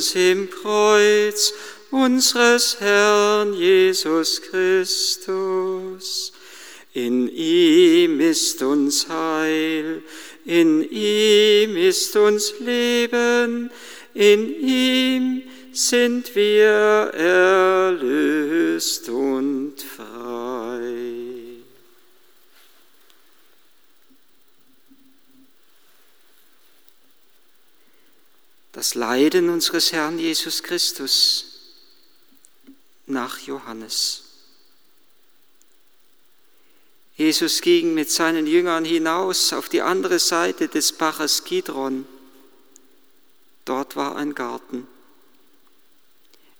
uns im Kreuz unseres Herrn Jesus Christus. In ihm ist uns Heil, in ihm ist uns Leben, in ihm sind wir erlöst und frei. Das Leiden unseres Herrn Jesus Christus nach Johannes. Jesus ging mit seinen Jüngern hinaus auf die andere Seite des Baches Kidron. Dort war ein Garten.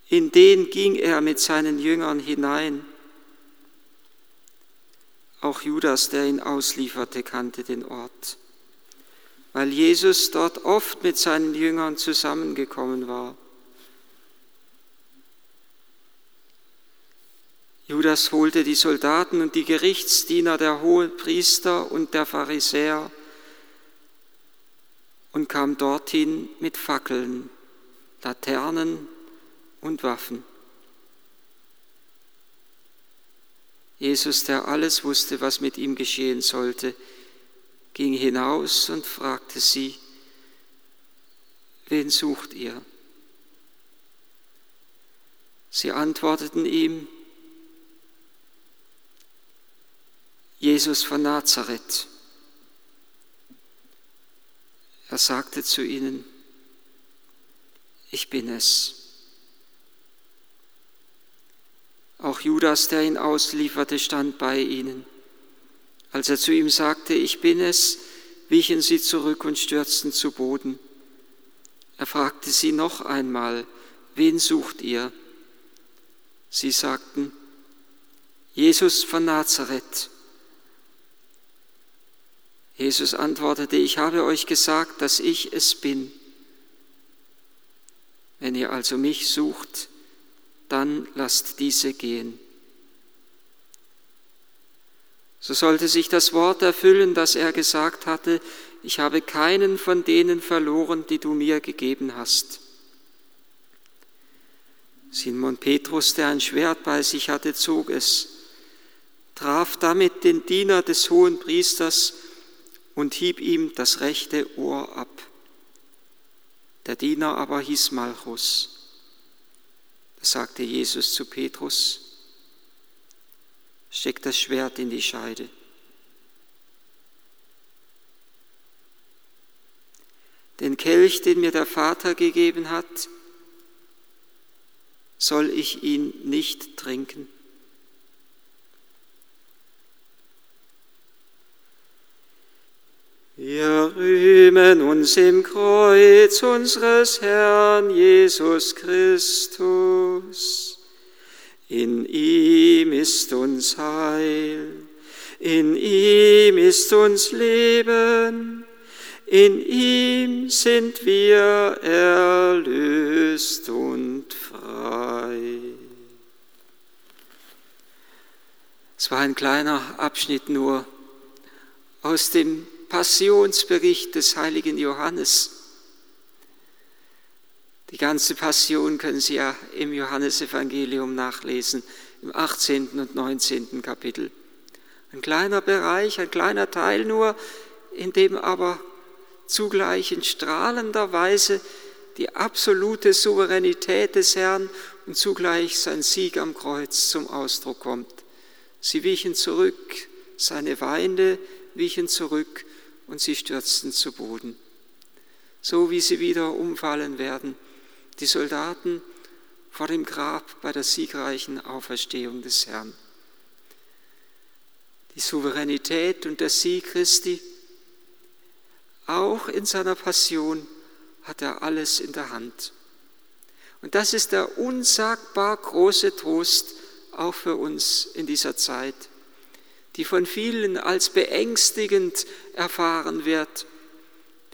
In den ging er mit seinen Jüngern hinein. Auch Judas, der ihn auslieferte, kannte den Ort, weil Jesus dort oft mit seinen Jüngern zusammengekommen war. Judas holte die Soldaten und die Gerichtsdiener der Hohepriester und der Pharisäer und kam dorthin mit Fackeln, Laternen und Waffen. Jesus, der alles wusste, was mit ihm geschehen sollte, ging hinaus und fragte sie, wen sucht ihr? Sie antworteten ihm, Jesus von Nazareth. Er sagte zu ihnen, ich bin es. Auch Judas, der ihn auslieferte, stand bei ihnen. Als er zu ihm sagte, ich bin es, wichen sie zurück und stürzten zu Boden. Er fragte sie noch einmal, wen sucht ihr? Sie sagten, Jesus von Nazareth. Jesus antwortete, ich habe euch gesagt, dass ich es bin. Wenn ihr also mich sucht, dann lasst diese gehen. So sollte sich das Wort erfüllen, das er gesagt hatte, ich habe keinen von denen verloren, die du mir gegeben hast. Simon Petrus, der ein Schwert bei sich hatte, zog es, traf damit den Diener des hohen Priesters und hieb ihm das rechte Ohr ab. Der Diener aber hieß Malchus. Da sagte Jesus zu Petrus, steck das Schwert in die Scheide. Den Kelch, den mir der Vater gegeben hat, soll ich ihn nicht trinken? Wir rühmen uns im Kreuz unseres Herrn Jesus Christus. In ihm ist uns Heil, in ihm ist uns Leben, in ihm sind wir erlöst und frei. Es war ein kleiner Abschnitt nur aus dem Passionsbericht des heiligen Johannes. Die ganze Passion können Sie ja im Johannesevangelium nachlesen, im 18. und 19. Kapitel. Ein kleiner Bereich, ein kleiner Teil nur, in dem aber zugleich in strahlender Weise die absolute Souveränität des Herrn und zugleich sein Sieg am Kreuz zum Ausdruck kommt. Sie wichen zurück, seine Feinde wichen zurück und sie stürzten zu Boden. So wie sie wieder umfallen werden, die Soldaten vor dem Grab bei der siegreichen Auferstehung des Herrn. Die Souveränität und der Sieg Christi, auch in seiner Passion hat er alles in der Hand. Und das ist der unsagbar große Trost auch für uns in dieser Zeit die von vielen als beängstigend erfahren wird.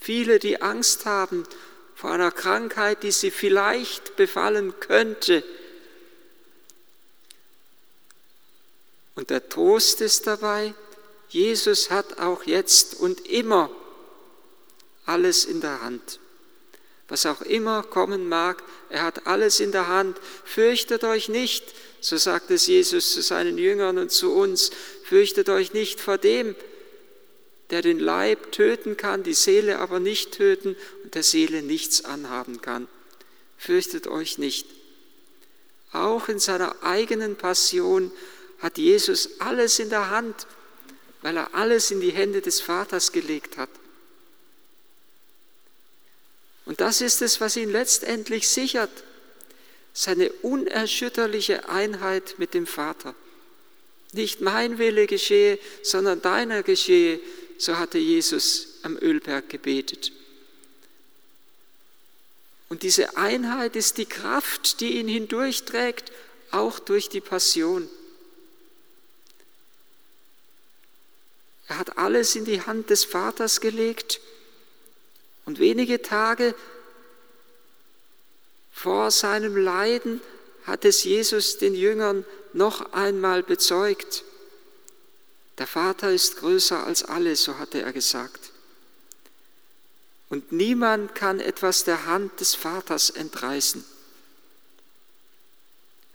Viele, die Angst haben vor einer Krankheit, die sie vielleicht befallen könnte. Und der Trost ist dabei, Jesus hat auch jetzt und immer alles in der Hand. Was auch immer kommen mag, er hat alles in der Hand. Fürchtet euch nicht, so sagt es Jesus zu seinen Jüngern und zu uns, fürchtet euch nicht vor dem, der den Leib töten kann, die Seele aber nicht töten der Seele nichts anhaben kann. Fürchtet euch nicht. Auch in seiner eigenen Passion hat Jesus alles in der Hand, weil er alles in die Hände des Vaters gelegt hat. Und das ist es, was ihn letztendlich sichert, seine unerschütterliche Einheit mit dem Vater. Nicht mein Wille geschehe, sondern deiner geschehe, so hatte Jesus am Ölberg gebetet. Und diese Einheit ist die Kraft, die ihn hindurchträgt, auch durch die Passion. Er hat alles in die Hand des Vaters gelegt und wenige Tage vor seinem Leiden hat es Jesus den Jüngern noch einmal bezeugt. Der Vater ist größer als alle, so hatte er gesagt. Und niemand kann etwas der Hand des Vaters entreißen.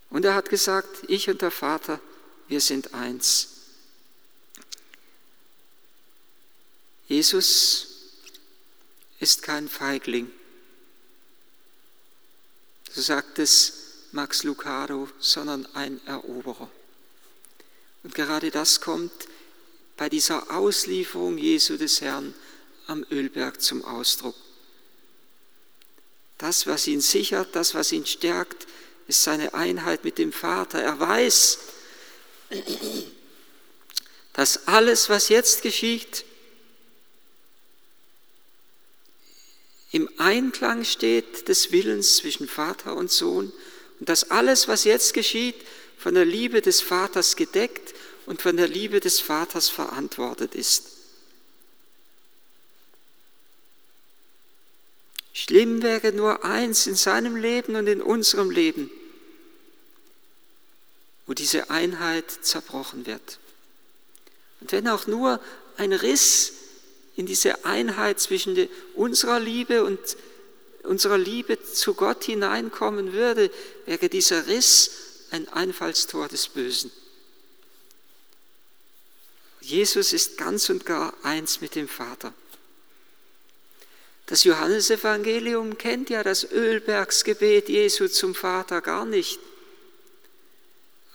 Und er hat gesagt, ich und der Vater, wir sind eins. Jesus ist kein Feigling. So sagt es Max Lucado, sondern ein Eroberer. Und gerade das kommt bei dieser Auslieferung Jesu des Herrn am Ölberg zum Ausdruck. Das, was ihn sichert, das, was ihn stärkt, ist seine Einheit mit dem Vater. Er weiß, dass alles, was jetzt geschieht, im Einklang steht des Willens zwischen Vater und Sohn und dass alles, was jetzt geschieht, von der Liebe des Vaters gedeckt und von der Liebe des Vaters verantwortet ist. Schlimm wäre nur eins in seinem Leben und in unserem Leben, wo diese Einheit zerbrochen wird. Und wenn auch nur ein Riss in diese Einheit zwischen unserer Liebe und unserer Liebe zu Gott hineinkommen würde, wäre dieser Riss ein Einfallstor des Bösen. Jesus ist ganz und gar eins mit dem Vater. Das Johannesevangelium kennt ja das Ölbergsgebet Jesu zum Vater gar nicht.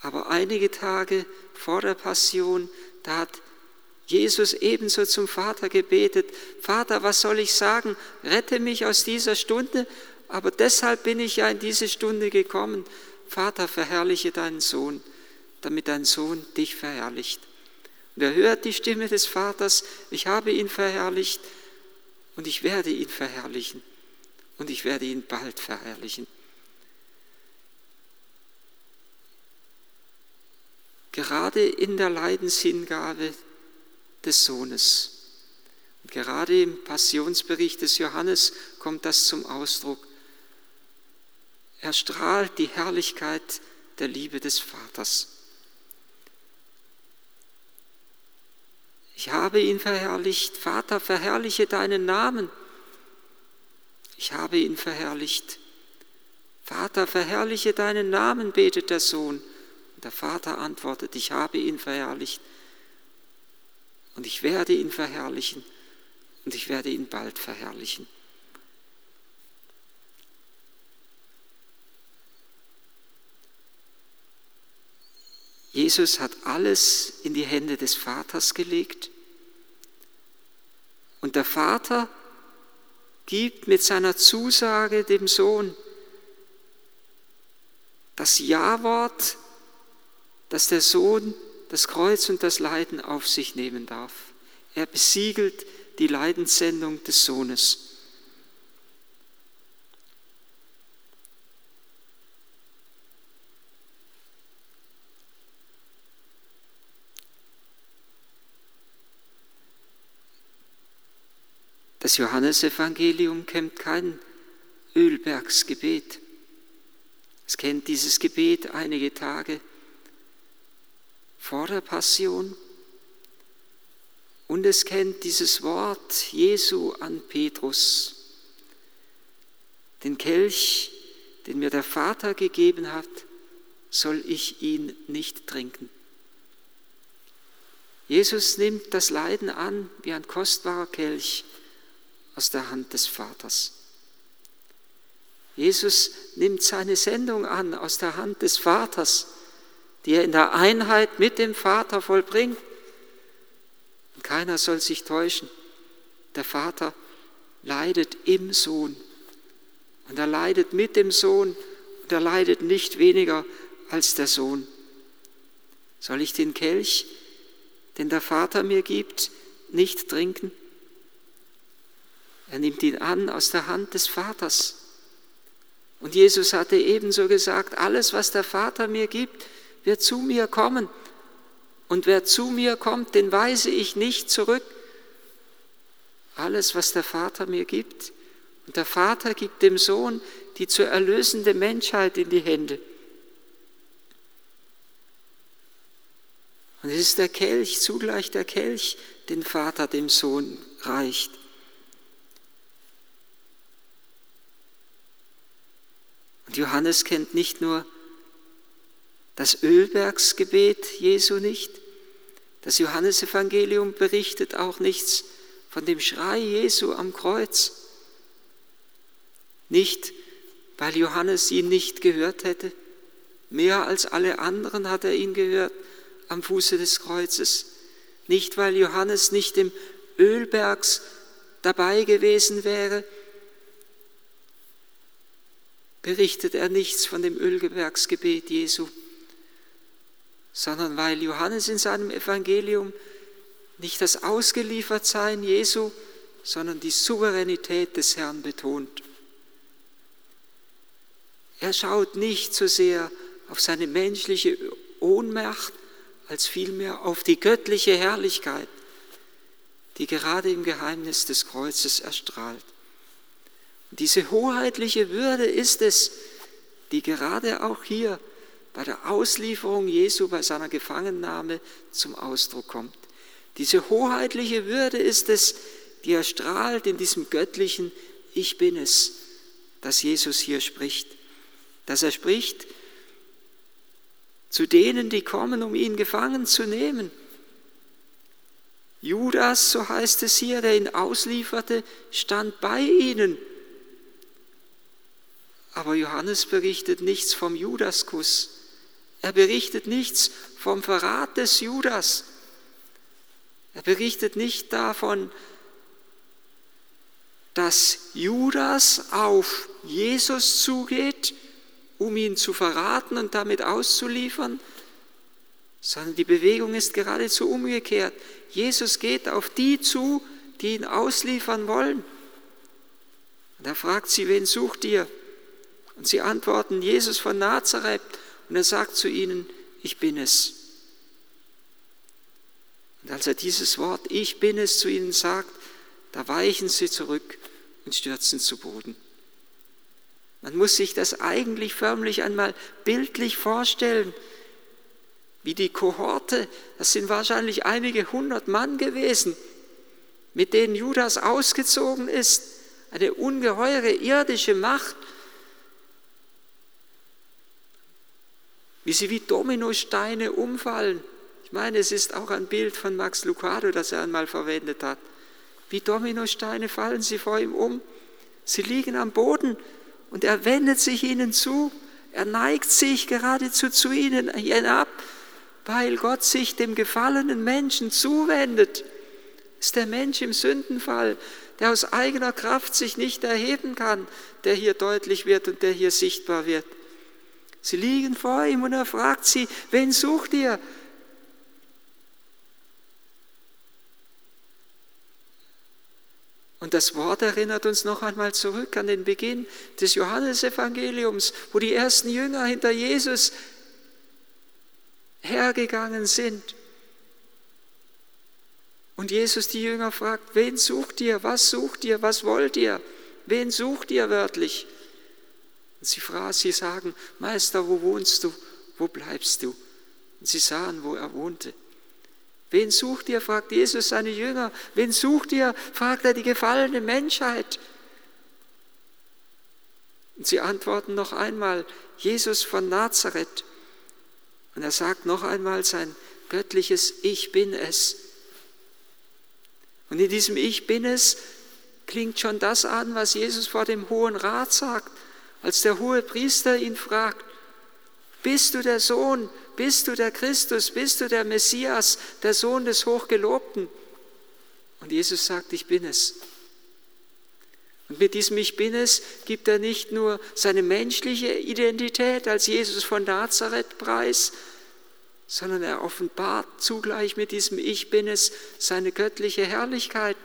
Aber einige Tage vor der Passion, da hat Jesus ebenso zum Vater gebetet, Vater, was soll ich sagen? Rette mich aus dieser Stunde, aber deshalb bin ich ja in diese Stunde gekommen. Vater, verherrliche deinen Sohn, damit dein Sohn dich verherrlicht. Und er hört die Stimme des Vaters, ich habe ihn verherrlicht und ich werde ihn verherrlichen und ich werde ihn bald verherrlichen. Gerade in der Leidenshingabe des Sohnes. Und gerade im Passionsbericht des Johannes kommt das zum Ausdruck. Er strahlt die Herrlichkeit der Liebe des Vaters. Ich habe ihn verherrlicht. Vater, verherrliche deinen Namen. Ich habe ihn verherrlicht. Vater, verherrliche deinen Namen, betet der Sohn. Und der Vater antwortet, ich habe ihn verherrlicht und ich werde ihn verherrlichen und ich werde ihn bald verherrlichen. Jesus hat alles in die Hände des Vaters gelegt und der Vater gibt mit seiner Zusage dem Sohn das Ja-Wort, dass der Sohn das Kreuz und das Leiden auf sich nehmen darf. Er besiegelt die Leidenssendung des Sohnes. Das Johannesevangelium kennt kein Ölbergsgebet. Es kennt dieses Gebet einige Tage vor der Passion. Und es kennt dieses Wort Jesu an Petrus. Den Kelch, den mir der Vater gegeben hat, soll ich ihn nicht trinken. Jesus nimmt das Leiden an wie ein kostbarer Kelch aus der Hand des Vaters. Jesus nimmt seine Sendung an aus der Hand des Vaters, die er in der Einheit mit dem Vater vollbringt. Und keiner soll sich täuschen. Der Vater leidet im Sohn. Und er leidet mit dem Sohn und er leidet nicht weniger als der Sohn. Soll ich den Kelch, den der Vater mir gibt, nicht trinken? Er nimmt ihn an aus der Hand des Vaters. Und Jesus hatte ebenso gesagt, alles, was der Vater mir gibt, wird zu mir kommen. Und wer zu mir kommt, den weise ich nicht zurück. Alles, was der Vater mir gibt. Und der Vater gibt dem Sohn die zu erlösende Menschheit in die Hände. Und es ist der Kelch, zugleich der Kelch, den Vater dem Sohn reicht. Und Johannes kennt nicht nur das Ölbergsgebet Jesu nicht, das Johannesevangelium berichtet auch nichts von dem Schrei Jesu am Kreuz. Nicht, weil Johannes ihn nicht gehört hätte, mehr als alle anderen hat er ihn gehört am Fuße des Kreuzes. Nicht, weil Johannes nicht im Ölbergs dabei gewesen wäre, berichtet er nichts von dem Ölgewerksgebet Jesu, sondern weil Johannes in seinem Evangelium nicht das Ausgeliefertsein Jesu, sondern die Souveränität des Herrn betont. Er schaut nicht so sehr auf seine menschliche Ohnmacht, als vielmehr auf die göttliche Herrlichkeit, die gerade im Geheimnis des Kreuzes erstrahlt. Diese hoheitliche Würde ist es, die gerade auch hier bei der Auslieferung Jesu, bei seiner Gefangennahme zum Ausdruck kommt. Diese hoheitliche Würde ist es, die erstrahlt in diesem göttlichen Ich bin es, das Jesus hier spricht. Dass er spricht zu denen, die kommen, um ihn gefangen zu nehmen. Judas, so heißt es hier, der ihn auslieferte, stand bei ihnen aber Johannes berichtet nichts vom Judaskuss. Er berichtet nichts vom Verrat des Judas. Er berichtet nicht davon, dass Judas auf Jesus zugeht, um ihn zu verraten und damit auszuliefern, sondern die Bewegung ist geradezu umgekehrt. Jesus geht auf die zu, die ihn ausliefern wollen. Und er fragt sie, wen sucht ihr? Und sie antworten, Jesus von Nazareth. Und er sagt zu ihnen, ich bin es. Und als er dieses Wort, ich bin es, zu ihnen sagt, da weichen sie zurück und stürzen zu Boden. Man muss sich das eigentlich förmlich einmal bildlich vorstellen, wie die Kohorte, das sind wahrscheinlich einige hundert Mann gewesen, mit denen Judas ausgezogen ist, eine ungeheure irdische Macht, wie sie wie Dominosteine umfallen. Ich meine, es ist auch ein Bild von Max Lucado, das er einmal verwendet hat. Wie Dominosteine fallen sie vor ihm um. Sie liegen am Boden und er wendet sich ihnen zu. Er neigt sich geradezu zu ihnen hinab, weil Gott sich dem gefallenen Menschen zuwendet. ist der Mensch im Sündenfall, der aus eigener Kraft sich nicht erheben kann, der hier deutlich wird und der hier sichtbar wird. Sie liegen vor ihm und er fragt sie, wen sucht ihr? Und das Wort erinnert uns noch einmal zurück an den Beginn des Johannesevangeliums, wo die ersten Jünger hinter Jesus hergegangen sind. Und Jesus die Jünger fragt, wen sucht ihr, was sucht ihr, was wollt ihr, wen sucht ihr wörtlich? Und sie, fragen, sie sagen, Meister, wo wohnst du? Wo bleibst du? Und sie sahen, wo er wohnte. Wen sucht ihr? fragt Jesus seine Jünger. Wen sucht ihr? fragt er die gefallene Menschheit. Und sie antworten noch einmal, Jesus von Nazareth. Und er sagt noch einmal sein göttliches Ich bin es. Und in diesem Ich bin es klingt schon das an, was Jesus vor dem Hohen Rat sagt, als der hohe Priester ihn fragt, bist du der Sohn, bist du der Christus, bist du der Messias, der Sohn des Hochgelobten? Und Jesus sagt, ich bin es. Und mit diesem Ich bin es gibt er nicht nur seine menschliche Identität als Jesus von Nazareth preis, sondern er offenbart zugleich mit diesem Ich bin es seine göttliche Herrlichkeit.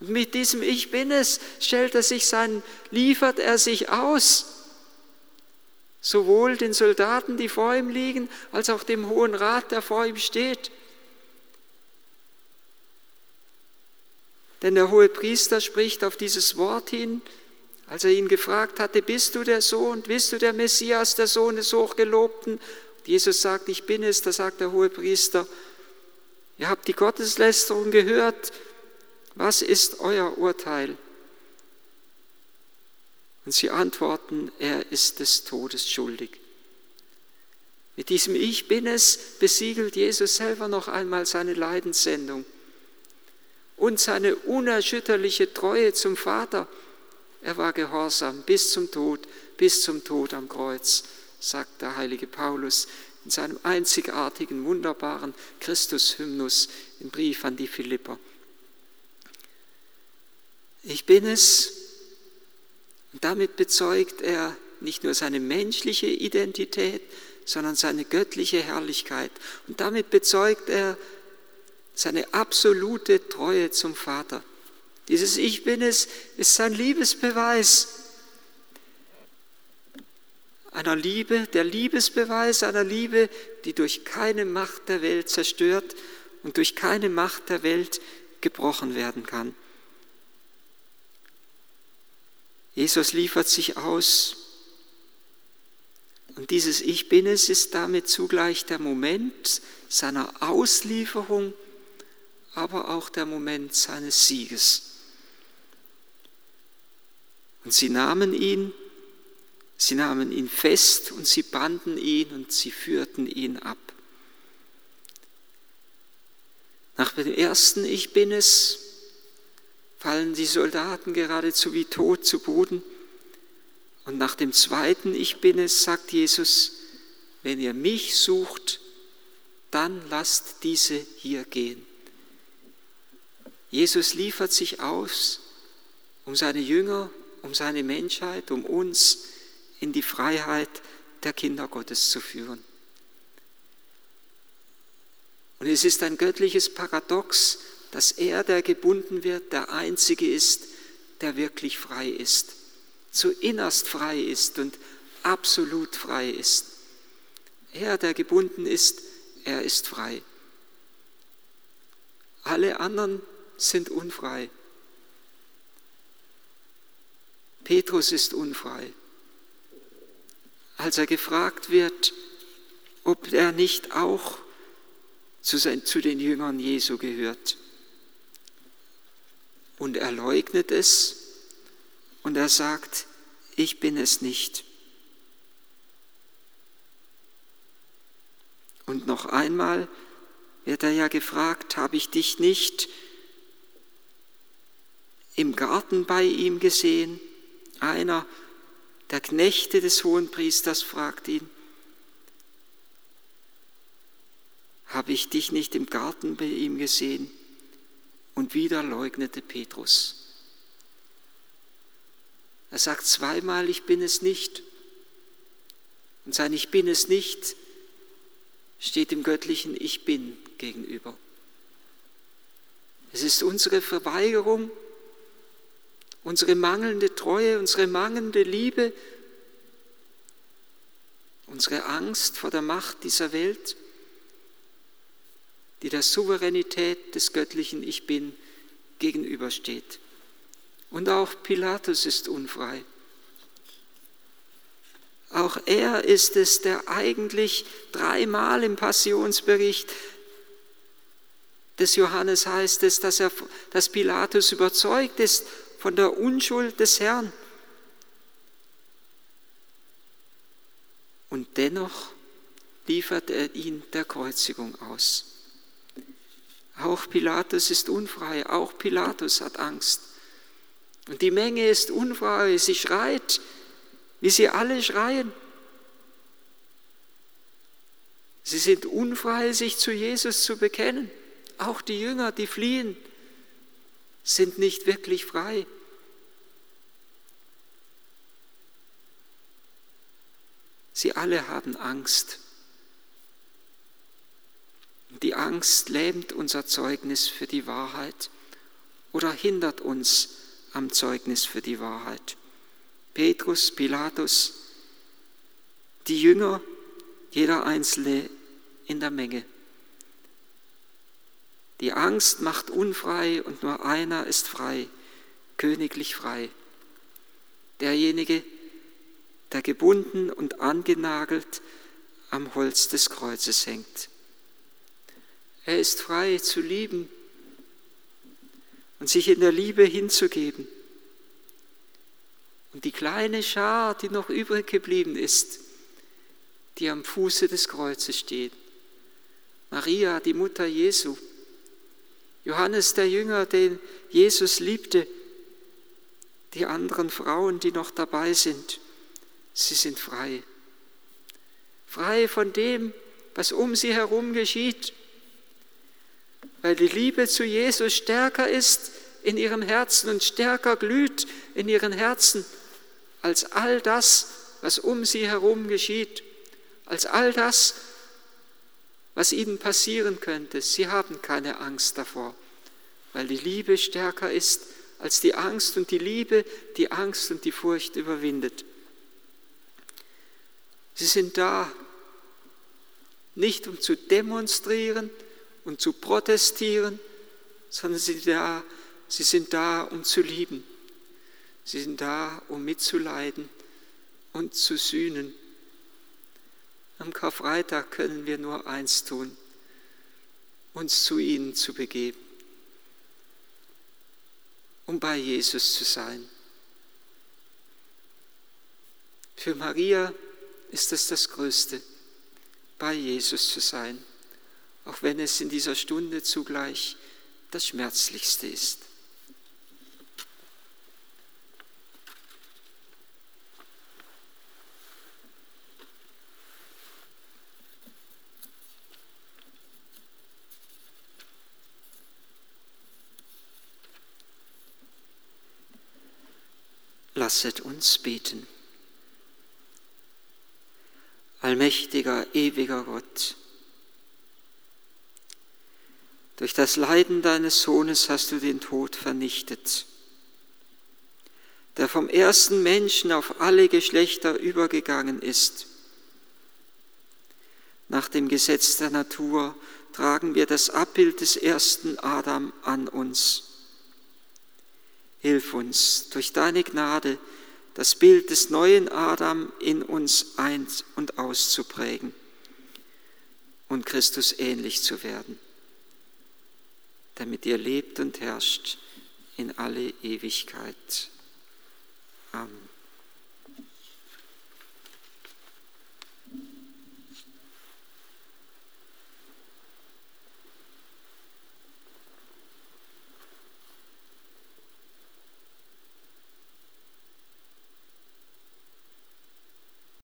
Mit diesem Ich bin es stellt er sich sein, liefert er sich aus, sowohl den Soldaten, die vor ihm liegen, als auch dem Hohen Rat, der vor ihm steht. Denn der hohe Priester spricht auf dieses Wort hin, als er ihn gefragt hatte, bist du der Sohn, bist du der Messias, der Sohn des Hochgelobten? Und Jesus sagt, ich bin es, da sagt der hohe Priester, ihr habt die Gotteslästerung gehört, was ist euer Urteil? Und sie antworten, er ist des Todes schuldig. Mit diesem Ich bin es besiegelt Jesus selber noch einmal seine Leidenssendung und seine unerschütterliche Treue zum Vater. Er war gehorsam bis zum Tod, bis zum Tod am Kreuz, sagt der heilige Paulus in seinem einzigartigen, wunderbaren Christus-Hymnus im Brief an die Philipper. Ich bin es. Und damit bezeugt er nicht nur seine menschliche Identität, sondern seine göttliche Herrlichkeit. Und damit bezeugt er seine absolute Treue zum Vater. Dieses Ich bin es ist sein Liebesbeweis einer Liebe, der Liebesbeweis einer Liebe, die durch keine Macht der Welt zerstört und durch keine Macht der Welt gebrochen werden kann. Jesus liefert sich aus. Und dieses Ich bin es ist damit zugleich der Moment seiner Auslieferung, aber auch der Moment seines Sieges. Und sie nahmen ihn, sie nahmen ihn fest und sie banden ihn und sie führten ihn ab. Nach dem ersten Ich bin es fallen die Soldaten geradezu wie tot zu Boden. Und nach dem zweiten Ich bin es, sagt Jesus, wenn ihr mich sucht, dann lasst diese hier gehen. Jesus liefert sich aus, um seine Jünger, um seine Menschheit, um uns in die Freiheit der Kinder Gottes zu führen. Und es ist ein göttliches Paradox, dass er, der gebunden wird, der Einzige ist, der wirklich frei ist, zu innerst frei ist und absolut frei ist. Er, der gebunden ist, er ist frei. Alle anderen sind unfrei. Petrus ist unfrei. Als er gefragt wird, ob er nicht auch zu, den Jüngern Jesu gehört. Und er leugnet es und er sagt, ich bin es nicht. Und noch einmal wird er ja gefragt, habe ich dich nicht im Garten bei ihm gesehen? Einer der Knechte des Hohenpriesters fragt ihn, habe ich dich nicht im Garten bei ihm gesehen? Und wieder leugnete Petrus. Er sagt zweimal, ich bin es nicht. Und sein Ich bin es nicht steht dem göttlichen Ich bin gegenüber. Es ist unsere Verweigerung, unsere mangelnde Treue, unsere mangelnde Liebe, unsere Angst vor der Macht dieser Welt, die der Souveränität des göttlichen Ich bin gegenübersteht. Und auch Pilatus ist unfrei. Auch er ist es, der eigentlich dreimal im Passionsbericht des Johannes heißt es, dass, er, dass Pilatus überzeugt ist von der Unschuld des Herrn. dennoch liefert er ihn der Kreuzigung aus. Auch Pilatus ist unfrei, auch Pilatus hat Angst. Und die Menge ist unfrei, sie schreit, wie sie alle schreien. Sie sind unfrei, sich zu Jesus zu bekennen. Auch die Jünger, die fliehen, sind nicht wirklich frei. Sie alle haben Angst. Die Angst lähmt unser Zeugnis für die Wahrheit oder hindert uns am Zeugnis für die Wahrheit. Petrus, Pilatus, die Jünger, jeder Einzelne in der Menge. Die Angst macht unfrei und nur einer ist frei, königlich frei. Derjenige, der gebunden und angenagelt am Holz des Kreuzes hängt. Er ist frei zu lieben und sich in der Liebe hinzugeben. Und die kleine Schar, die noch übrig geblieben ist, die am Fuße des Kreuzes steht. Maria, die Mutter Jesu. Johannes der Jünger, den Jesus liebte. Die anderen Frauen, die noch dabei sind. Sie sind frei. Frei von dem, was um sie herum geschieht. Weil die Liebe zu Jesus stärker ist in ihrem Herzen und stärker glüht in ihren Herzen als all das, was um sie herum geschieht, als all das, was ihnen passieren könnte. Sie haben keine Angst davor, weil die Liebe stärker ist als die Angst und die Liebe die Angst und die Furcht überwindet. Sie sind da, nicht um zu demonstrieren und zu protestieren, sondern sie sind da, sie sind da um zu lieben. Sie sind da, um mitzuleiden und zu sühnen. Am Karfreitag können wir nur eins tun, uns zu ihnen zu begeben, um bei Jesus zu sein. Für Maria ist es das Größte, bei Jesus zu sein, auch wenn es in dieser Stunde zugleich das Schmerzlichste ist. Lasset uns beten. Allmächtiger, ewiger Gott, durch das Leiden deines Sohnes hast du den Tod vernichtet, der vom ersten Menschen auf alle Geschlechter übergegangen ist. Nach dem Gesetz der Natur tragen wir das Abbild des ersten Adam an uns. Hilf uns durch deine Gnade, das Bild des neuen Adam in uns ein- und auszuprägen und Christus ähnlich zu werden, damit ihr lebt und herrscht in alle Ewigkeit. Amen.